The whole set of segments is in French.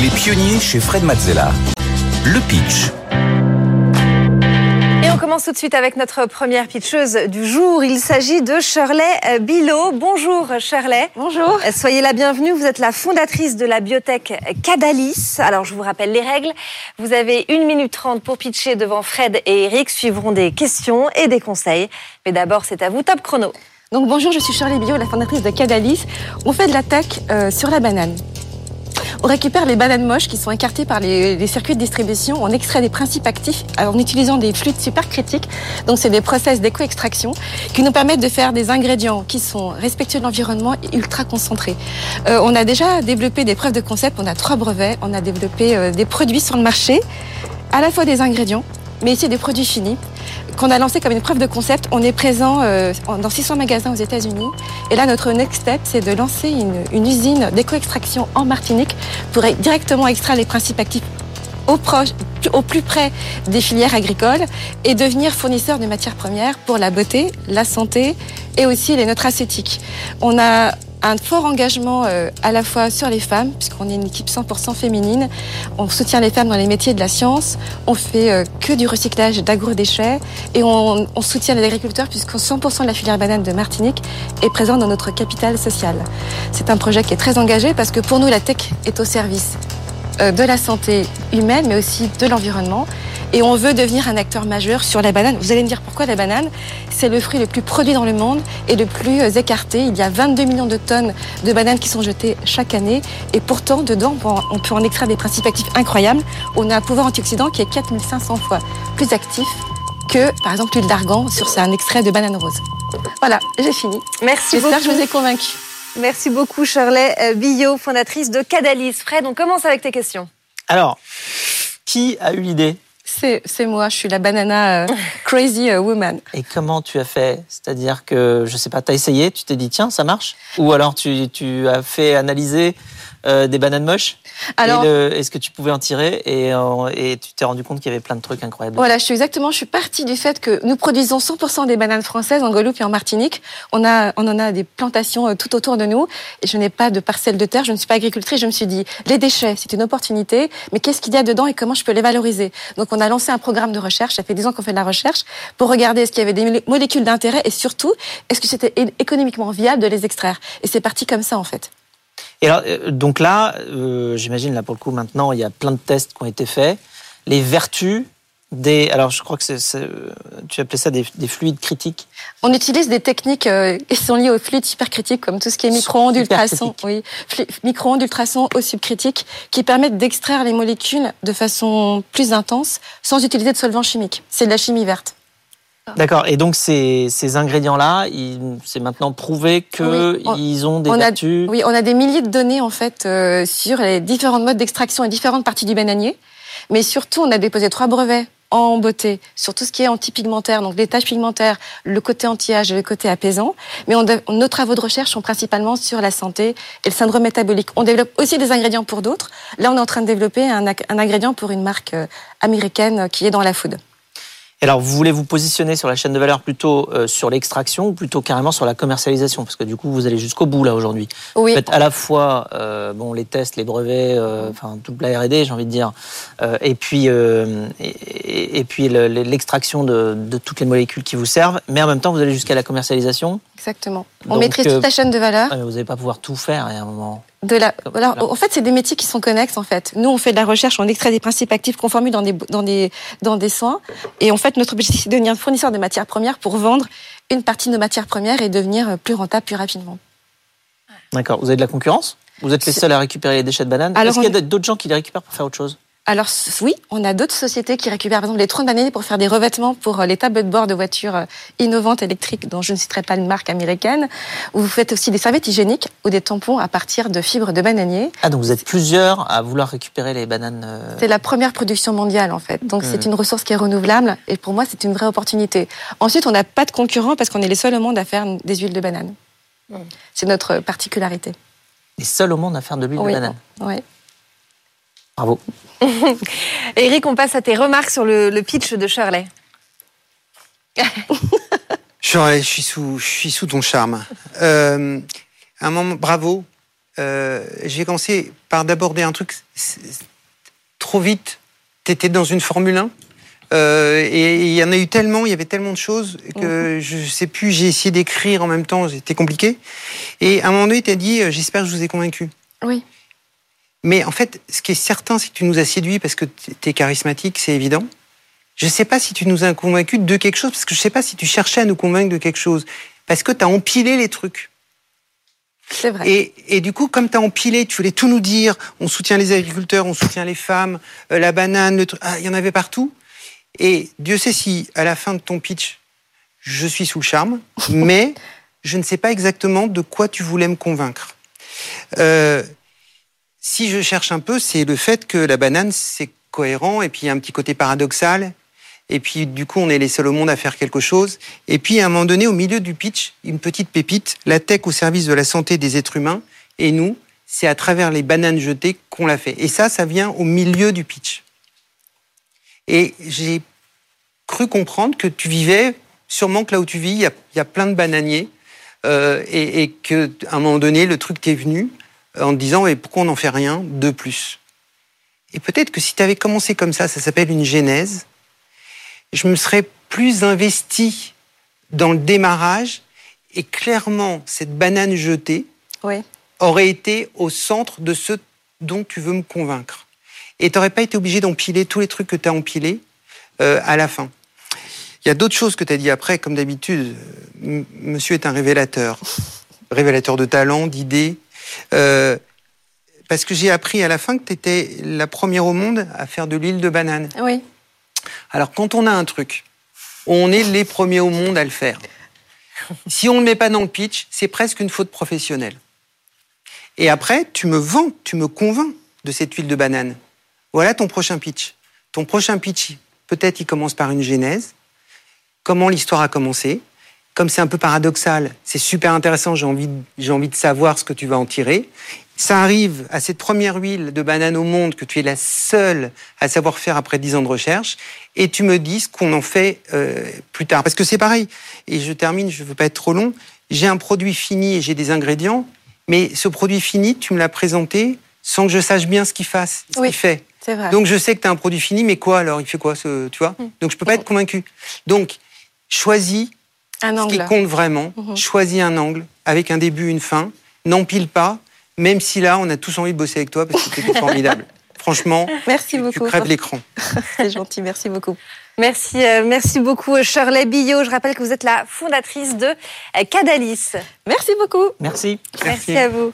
Les pionniers chez Fred Mazzella. Le pitch. Et on commence tout de suite avec notre première pitcheuse du jour. Il s'agit de Shirley Bilot. Bonjour Shirley. Bonjour. Soyez la bienvenue. Vous êtes la fondatrice de la biotech Cadalis. Alors je vous rappelle les règles. Vous avez une minute trente pour pitcher devant Fred et Eric. Suivront des questions et des conseils. Mais d'abord c'est à vous, top chrono. Donc bonjour, je suis Shirley Bilot, la fondatrice de Cadalis. On fait de la tech euh, sur la banane. On récupère les bananes moches qui sont écartées par les, circuits de distribution. On extrait des principes actifs en utilisant des fluides supercritiques. Donc, c'est des process d'éco-extraction qui nous permettent de faire des ingrédients qui sont respectueux de l'environnement et ultra concentrés. Euh, on a déjà développé des preuves de concept. On a trois brevets. On a développé euh, des produits sur le marché, à la fois des ingrédients, mais aussi des produits finis qu'on a lancé comme une preuve de concept. On est présent euh, dans 600 magasins aux États-Unis. Et là, notre next step, c'est de lancer une, usine d'éco-extraction en Martinique pour directement extraire les principes actifs au, plus près des filières agricoles et devenir fournisseur de matières premières pour la beauté, la santé et aussi les nutraceutiques. On a un fort engagement euh, à la fois sur les femmes, puisqu'on est une équipe 100% féminine. On soutient les femmes dans les métiers de la science. On fait euh, que du recyclage d'agro-déchets. Et on, soutient les agriculteurs, puisque 100% de la filière banane de Martinique est présente dans notre capitale sociale. C'est un projet qui est très engagé, parce que pour nous, la tech est au service euh, de la santé humaine, mais aussi de l'environnement. Et on veut devenir un acteur majeur sur la banane. Vous allez me dire pourquoi la banane C'est le fruit le plus produit dans le monde et le plus écarté. Il y a 22 millions de tonnes de bananes qui sont jetées chaque année. Et pourtant, dedans, on peut en extraire des principes actifs incroyables. On a un pouvoir antioxydant qui est 4500 fois plus actif que, par exemple, l'huile d'argan sur un extrait de banane rose. Voilà, j'ai fini. Merci beaucoup. J'espère que je vous ai convaincu. Merci beaucoup, Shirley Billot, fondatrice de Cadalis. Fred, on commence avec tes questions. Alors, qui a eu l'idée c'est moi, je suis la banana euh, crazy euh, woman. Et comment tu as fait? C'est-à-dire que, je sais pas, tu as essayé, tu t'es dit, tiens, ça marche? Ou alors tu, tu as fait analyser euh, des bananes moches Alors, est-ce que tu pouvais en tirer et, euh, et tu t'es rendu compte qu'il y avait plein de trucs incroyables? Voilà, je suis exactement, je suis partie du fait que nous produisons 100% des bananes françaises en Guadeloupe et en Martinique. On a, on en a des plantations euh, tout autour de nous et je n'ai pas de parcelle de terre, je ne suis pas agricultrice. Je me suis dit, les déchets, c'est une opportunité, mais qu'est-ce qu'il y a dedans et comment je peux les valoriser? Donc, on a lancé un programme de recherche. Ça fait 10 ans qu'on fait de la recherche pour regarder est-ce qu'il y avait des molécules d'intérêt et surtout, est-ce que c'était économiquement viable de les extraire? Et c'est parti comme ça, en fait. Et alors, donc là, euh, j'imagine là pour le coup maintenant, il y a plein de tests qui ont été faits. Les vertus des, alors je crois que c'est, tu appelais ça des, des, fluides critiques. On utilise des techniques euh, qui sont liées aux fluides supercritiques, comme tout ce qui est micro-ondes, ultrasons, oui, micro-ondes, ultrasons, eau subcritique, qui permettent d'extraire les molécules de façon plus intense, sans utiliser de solvants chimiques. C'est de la chimie verte. D'accord. Et donc ces, ces ingrédients-là, c'est maintenant prouvé qu'ils oui, ont des on vertus. A, oui, on a des milliers de données en fait euh, sur les différents modes d'extraction et différentes parties du bananier. Mais surtout, on a déposé trois brevets en beauté sur tout ce qui est antipigmentaire, donc les taches pigmentaires, le côté anti-âge et le côté apaisant. Mais on, nos travaux de recherche sont principalement sur la santé et le syndrome métabolique. On développe aussi des ingrédients pour d'autres. Là, on est en train de développer un, un ingrédient pour une marque américaine qui est dans la food. Alors, vous voulez vous positionner sur la chaîne de valeur plutôt euh, sur l'extraction ou plutôt carrément sur la commercialisation? Parce que du coup, vous allez jusqu'au bout là aujourd'hui. Oui. Vous faites à la fois euh, bon, les tests, les brevets, euh, enfin toute la R&D, j'ai envie de dire, euh, et puis, euh, et, et, puis l'extraction de, de, toutes les molécules qui vous servent, mais en même temps, vous allez jusqu'à la commercialisation. Exactement. On Donc, maîtrise toute la chaîne de valeur. vous n'allez pas pouvoir tout faire à un moment. De la, en fait, c'est des métiers qui sont connexes. En fait, nous, on fait de la recherche, on extrait des principes actifs qu'on formule dans des dans des dans des soins. Et en fait, notre objectif, c'est de devenir fournisseur de matières premières pour vendre une partie de nos matières premières et devenir plus rentable plus rapidement. D'accord. Vous avez de la concurrence? Vous êtes les seuls à récupérer les déchets de bananes? Est-ce qu'il y a d'autres gens qui les récupèrent pour faire autre chose? Alors oui, on a d'autres sociétés qui récupèrent par exemple les troncs de bananiers pour faire des revêtements pour les tableaux de bord de voitures innovantes électriques dont je ne citerai pas une marque américaine. Vous faites aussi des serviettes hygiéniques ou des tampons à partir de fibres de bananier. Ah donc vous êtes plusieurs à vouloir récupérer les bananes. Euh... C'est la première production mondiale en fait. Donc mmh. c'est une ressource qui est renouvelable et pour moi c'est une vraie opportunité. Ensuite on n'a pas de concurrents parce qu'on est les seuls au monde à faire des huiles de banane. Mmh. C'est notre particularité. Les seuls au monde à faire de l'huile oui. de banane. Oui. Bravo. Eric, on passe à tes remarques sur le, le pitch de Shirley. Shirley, je suis sous, je suis sous ton charme. Euh, un moment, bravo. euh, j'ai commencé par d'aborder un truc trop vite. Tu étais dans une Formule 1 euh, et il y en a eu tellement, il y avait tellement de choses que mhm. je sais plus, j'ai essayé d'écrire en même temps, c'était compliqué. Et à un moment donné, tu as dit, euh, j'espère que je vous ai convaincu. Oui. Mais en fait, ce qui est certain, c'est que tu nous as séduit parce que tu es charismatique, c'est évident. Je ne sais pas si tu nous as convaincus de quelque chose, parce que je ne sais pas si tu cherchais à nous convaincre de quelque chose, parce que tu as empilé les trucs. C'est vrai. Et, et, du coup, comme tu as empilé, tu voulais tout nous dire, on soutient les agriculteurs, on soutient les femmes, euh, la banane, le truc, ah, il y en avait partout. Et Dieu sait si, à la fin de ton pitch, je suis sous le charme, mais je ne sais pas exactement de quoi tu voulais me convaincre. Euh, si je cherche un peu, c'est le fait que la banane, c'est cohérent, et puis il y a un petit côté paradoxal, et puis du coup on est les seuls au monde à faire quelque chose. Et puis à un moment donné, au milieu du pitch, une petite pépite, la tech au service de la santé des êtres humains, et nous, c'est à travers les bananes jetées qu'on l'a fait. Et ça, ça vient au milieu du pitch. Et j'ai cru comprendre que tu vivais, sûrement que là où tu vis, il y a, plein de bananiers, euh, et, et qu'à un moment donné, le truc t'est venu en te disant, et pourquoi on n'en fait rien de plus? Et peut-être que si tu avais commencé comme ça, ça s'appelle une genèse, je me serais plus investi dans le démarrage et clairement, cette banane jetée aurait été au centre de ce dont tu veux me convaincre. Et tu n'aurais pas été obligé d'empiler tous les trucs que tu as empilés euh, à la fin. Il y a d'autres choses que tu as dit après, comme d'habitude. Monsieur est un révélateur. Révélateur de talent, d'idées. Euh, parce que j'ai appris à la fin que tu étais la première au monde à faire de l'huile de banane. Oui. Alors, quand on a un truc, on est les premiers au monde à le faire. Si on ne le met pas dans le pitch, c'est presque une faute professionnelle. Et après, tu me vends, tu me convaincs de cette huile de banane. Voilà ton prochain pitch. Ton prochain pitch, peut-être il commence par une genèse. Comment l'histoire a commencé Comme c'est un peu paradoxal, c'est super intéressant, j'ai envie, j'ai envie de savoir ce que tu vas en tirer ça arrive à cette première huile de banane au monde que tu es la seule à savoir faire après dix ans de recherche, et tu me dis ce qu'on en fait euh, plus tard. Parce que c'est pareil, et je termine, je ne veux pas être trop long, j'ai un produit fini et j'ai des ingrédients, mais ce produit fini, tu me l'as présenté sans que je sache bien ce qu'il fasse, ce qu'il fait. Vrai. Donc je sais que tu as un produit fini, mais quoi alors? Il fait quoi ce, Tu vois? Mm. Donc je peux pas être convaincu. Donc choisis un ce qui compte vraiment, mm-hmm. choisis un angle avec un début, une fin, n'empile pas, même si là, on a tous envie de bosser avec toi parce que c'était formidable. Franchement, merci beaucoup. tu crèves l'écran. C'est gentil, merci beaucoup. Merci, euh, merci beaucoup Shirley Billot. Je rappelle que vous êtes la fondatrice de euh, Cadalis. Merci beaucoup. Merci. Merci, à vous.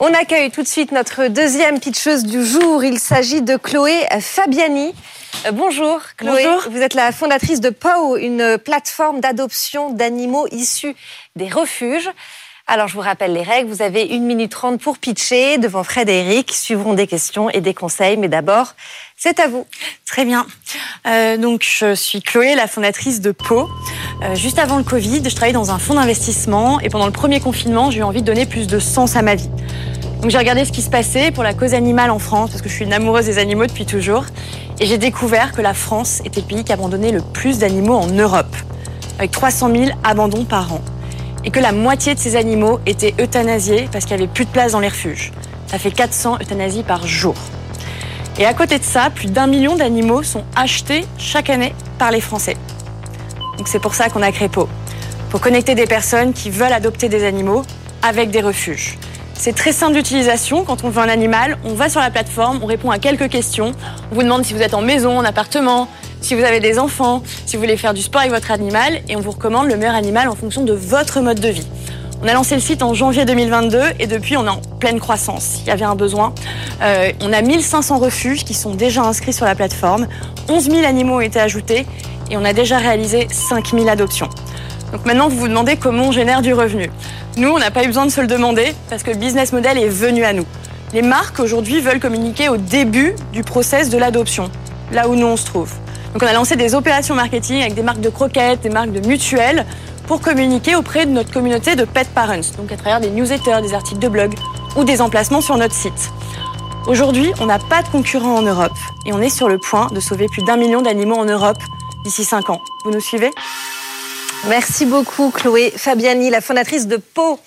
On accueille tout de suite notre deuxième pitcheuse du jour. Il s'agit de Chloé Fabiani. Euh, bonjour Chloé, Bonjour. vous êtes la fondatrice de POW, une plateforme d'adoption d'animaux issus des refuges. Alors, je vous rappelle les règles. Vous avez une minute trente pour pitcher devant Fred et Eric. Suivront des questions et des conseils. Mais d'abord, c'est à vous. Très bien. Euh, donc, je suis Chloé, la fondatrice de Pau. Euh, juste avant le Covid, je travaillais dans un fonds d'investissement et pendant le premier confinement, j'ai eu envie de donner plus de sens à ma vie. Donc, j'ai regardé ce qui se passait pour la cause animale en France parce que je suis une amoureuse des animaux depuis toujours. Et j'ai découvert que la France était le pays qui abandonnait le plus d'animaux en Europe, avec 300 000 abandons par an et que la moitié de ces animaux étaient euthanasiés parce qu'il n'y avait plus de place dans les refuges. Ça fait 400 euthanasies par jour. Et à côté de ça, plus d'un million d'animaux sont achetés chaque année par les Français. Donc c'est pour ça qu'on a créé PO, pour connecter des personnes qui veulent adopter des animaux avec des refuges. C'est très simple d'utilisation. Quand on veut un animal, on va sur la plateforme, on répond à quelques questions. On vous demande si vous êtes en maison, en appartement, si vous avez des enfants, si vous voulez faire du sport avec votre animal, et on vous recommande le meilleur animal en fonction de votre mode de vie. On a lancé le site en janvier 2022 et depuis on est en pleine croissance. Il y avait un besoin. Euh, on a 1500 refuges qui sont déjà inscrits sur la plateforme. 11 000 animaux ont été ajoutés et on a déjà réalisé 5000 adoptions. Donc maintenant vous vous demandez comment on génère du revenu. Nous on n'a pas eu besoin de se le demander parce que le business model est venu à nous. Les marques aujourd'hui veulent communiquer au début du process de l'adoption, là où nous on se trouve. Donc on a lancé des opérations marketing avec des marques de croquettes, des marques de mutuelles pour communiquer auprès de notre communauté de pet parents, donc à travers des newsletters, des articles de blog ou des emplacements sur notre site. Aujourd'hui, on n'a pas de concurrents en Europe et on est sur le point de sauver plus d'un million d'animaux en Europe d'ici cinq ans. Vous nous suivez? Merci beaucoup Chloé Fabiani, la fondatrice de Pau.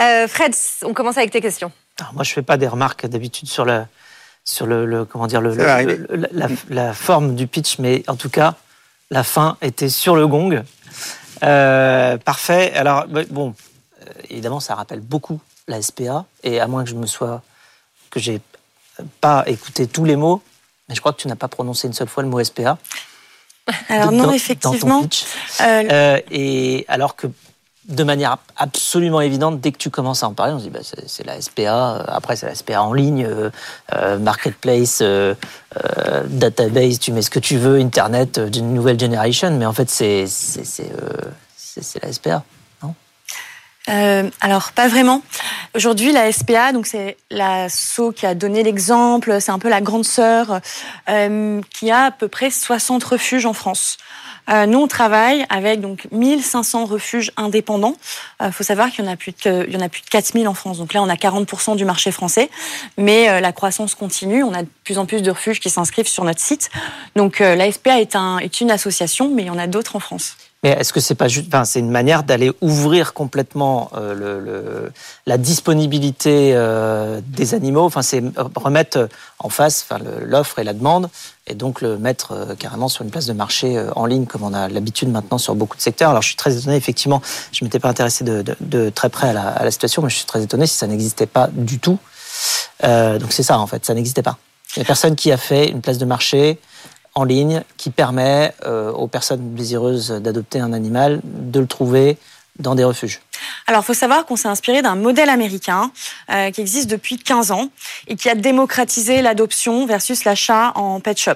Euh, Fred, on commence avec tes questions. Alors moi, je fais pas des remarques d'habitude sur le sur le, le- comment dire le, la, la forme du pitch, mais en tout cas, la fin était sur le gong. Euh, parfait. Alors bon, euh, évidemment, ça rappelle beaucoup la SPA, et à moins que je me sois que j'ai pas écouté tous les mots, mais je crois que tu n'as pas prononcé une seule fois le mot SPA. Alors dans- non, dans ton effectivement. pitch. euh, Euh, et alors que de manière absolument évidente, dès que tu commences à en parler, on se dit bah, c'est la SPA. euh, Après, c'est la SPA en ligne, euh, marketplace, euh, euh, database. Tu mets ce que tu veux, Internet d'une nouvelle generation. Mais en fait, c'est c'est c'est, c'est- c'est la SPA. Euh, alors pas vraiment. Aujourd'hui, la SPA, donc c'est la SO qui a donné l'exemple, c'est un peu la grande sœur euh, qui a à peu près 60 refuges en France. Euh, nous, on travaille avec donc 1500 refuges indépendants. Il faut savoir qu'il y en a plus de, il y en a plus de 4000 en France. Donc là, on a 40% du marché français, mais euh, la croissance continue. On a de plus en plus de refuges qui s'inscrivent sur notre site. Donc euh, la SPA est, un, est une association, mais il y en a d'autres en France. Mais est-ce que c'est pas juste, enfin, c'est une manière d'aller ouvrir complètement euh, le, le- la disponibilité euh, des animaux? Enfin, c'est remettre en face, enfin, l'offre et la demande, et donc le mettre euh, carrément sur une place de marché euh, en ligne, comme on a l'habitude maintenant sur beaucoup de secteurs. Alors, je suis très étonné. Effectivement, je m'étais pas intéressé de, de- de très près à la, à la situation, mais je suis très étonné si ça n'existait pas du tout. Euh, donc c'est ça en fait, ça n'existait pas. Il n'y a personne qui a fait une place de marché en ligne qui permet euh, aux personnes désireuses d'adopter un animal de le trouver dans des refuges. Alors, il faut savoir qu'on s'est inspiré d'un modèle américain euh, qui existe depuis 15 ans et qui a démocratisé l'adoption versus l'achat en pet shop.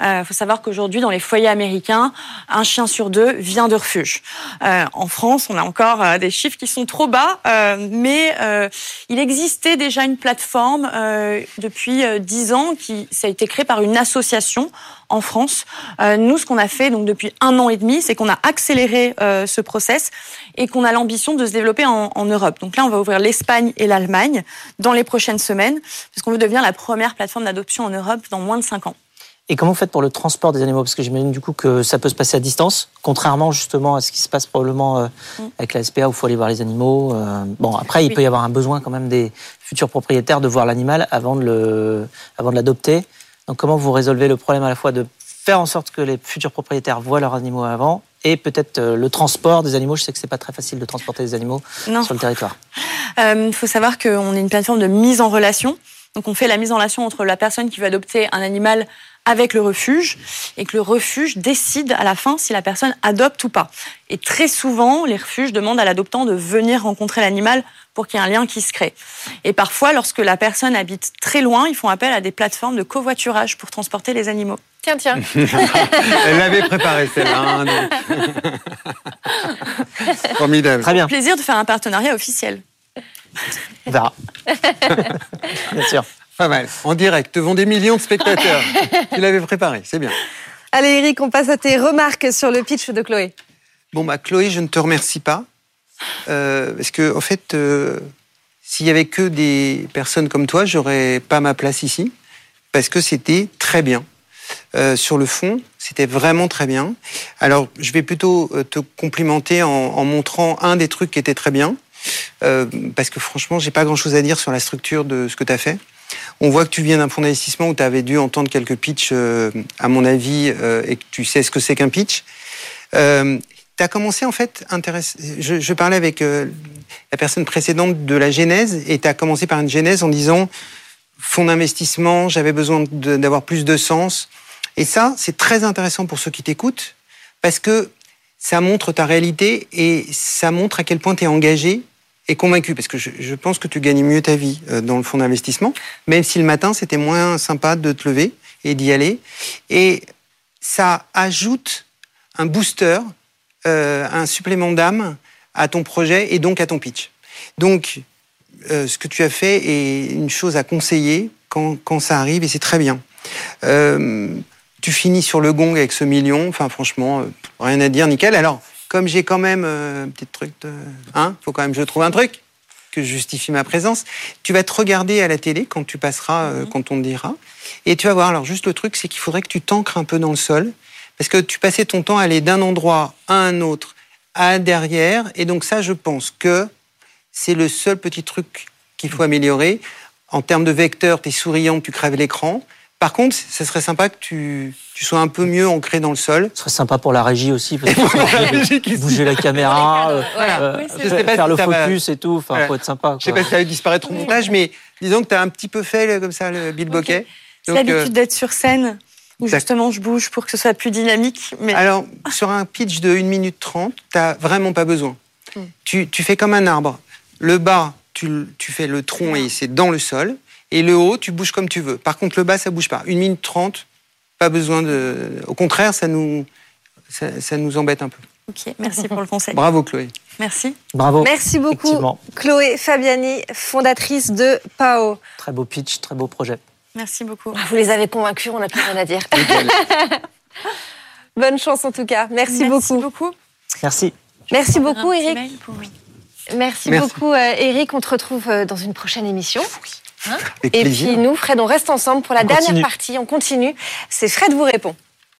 Il faut savoir qu'aujourd'hui, dans les foyers américains, un chien sur deux vient de refuge. Euh, en France, on a encore euh, des chiffres qui sont trop bas, euh, mais euh, il existait déjà une plateforme euh, depuis euh, 10 ans qui ça a été créé par une association en France. Euh, nous, ce qu'on a fait donc depuis un an et demi, c'est qu'on a accéléré euh, ce process et qu'on a l'ambition de se développer en, en Europe. Donc là, on va ouvrir l'Espagne et l'Allemagne dans les prochaines semaines, parce qu'on veut devenir la première plateforme d'adoption en Europe dans moins de 5 ans. Et comment vous faites pour le transport des animaux? Parce que j'imagine du coup que ça peut se passer à distance, contrairement justement à ce qui se passe probablement euh, Mm. avec la SPA où il faut aller voir les animaux. bon, après, il Oui. peut y avoir un besoin quand même des futurs propriétaires de voir l'animal avant de l'adopter. Donc, comment vous résolvez le problème à la fois de faire en sorte que les futurs propriétaires voient leurs animaux avant et peut-être euh, le transport des animaux? Je sais que c'est pas très facile de transporter des animaux Non. sur le territoire. Il faut savoir qu'on est une plateforme de mise en relation. Donc on fait la mise en relation entre la personne qui veut adopter un animal avec le refuge et que le refuge décide à la fin si la personne adopte ou pas. Et très souvent, les refuges demandent à l'adoptant de venir rencontrer l'animal pour qu'il y ait un lien qui se crée. Et parfois, lorsque la personne habite très loin, ils font appel à des plateformes de covoiturage pour transporter les animaux. Tiens, tiens. Elle l'avait préparée celle-là. hein. Formidable. Très bien, Plaisir de faire un partenariat officiel. on verra. bien sûr. Pas mal. En direct, devant des millions de spectateurs. tu l'avais préparé, c'est bien. Allez, Eric, on passe à tes remarques sur le pitch de Chloé. Bon, bah, Chloé, je ne te remercie pas. Euh, parce que, en fait, euh, s'il y avait que des personnes comme toi, j'aurais pas ma place ici. Parce que c'était très bien. Euh, sur le fond, c'était vraiment très bien. Alors, je vais plutôt te complimenter en, en montrant un des trucs qui était très bien. Euh, parce que franchement, j'ai pas grand chose à dire sur la structure de ce que tu as fait. On voit que tu viens d'un fonds d'investissement où tu avais dû entendre quelques pitchs, euh, à mon avis, euh, et que tu sais ce que c'est qu'un pitch. Euh, commencé, en fait, je, je parlais avec euh, la personne précédente de la genèse, et tu as commencé par une genèse en disant fonds d'investissement, j'avais besoin d'avoir plus de sens. Et ça, c'est très intéressant pour ceux qui t'écoutent, parce que ça montre ta réalité et ça montre à quel point tu es engagé convaincu, parce que je, pense que tu gagnes mieux ta vie euh, dans le fonds d'investissement, même si le matin, c'était moins sympa de te lever et d'y aller. Et ça ajoute un booster, euh, un supplément d'âme à ton projet et donc à ton pitch. Donc, euh, ce que tu as fait est une chose à conseiller quand, quand ça arrive et c'est très bien. Tu finis sur le gong avec ce million, enfin franchement, rien à dire, nickel. Alors, comme j'ai quand même euh, un petit truc de... Hein, faut quand même que je trouve un truc que justifie ma présence. Tu vas te regarder à la télé quand tu passeras, euh, quand on te dira. Et tu vas voir, alors juste le truc, c'est qu'il faudrait que tu t'ancres un peu dans le sol. Parce que tu passais ton temps à aller d'un endroit à un autre, à derrière. Et donc ça, je pense que c'est le seul petit truc qu'il faut améliorer. En termes de vecteur, tu es souriant, tu crèves l'écran. Par contre, ce serait sympa que tu, tu sois un peu mieux ancré dans le sol. Ce serait sympa pour la régie aussi, parce que la régie qui- bouger la caméra, euh, Voilà. euh, Oui, c'est Je sais faire pas faire si le ça va- focus et tout. Enfin, Voilà. faut être sympa. Je sais quoi. pas si ça va disparaître au montage, mais disons que tu as un petit peu fait comme ça le Bill Bokeh. C'est Donc, euh, l'habitude d'être sur scène où justement je bouge pour que ce soit plus dynamique. Mais Alors, sur un pitch de 1 minute 30, tu n'as vraiment pas besoin. Hmm. Tu, tu fais comme un arbre. Le bas, tu fais le tronc et c'est dans le sol. Et le haut, tu bouges comme tu veux. Par contre, le bas, ça bouge pas. 1 minute 30, pas besoin de. Au contraire, ça nous, ça, ça nous embête un peu. ok, merci pour le conseil. Bravo, Chloé. Merci. Bravo. Merci beaucoup. Chloé Fabiani, fondatrice de PAO. Très beau pitch, très beau projet. Merci beaucoup. Vous les avez convaincus, on n'a plus rien à dire. Bonne chance en tout cas. Merci, beaucoup. beaucoup. Merci. Merci beaucoup, Eric. pour- Merci, Merci. beaucoup, Eric. On te retrouve euh, dans une prochaine émission. Avec Et plaisir. puis nous, Fred, on reste ensemble pour la On dernière continue. partie. On continue. C'est Fred vous répond.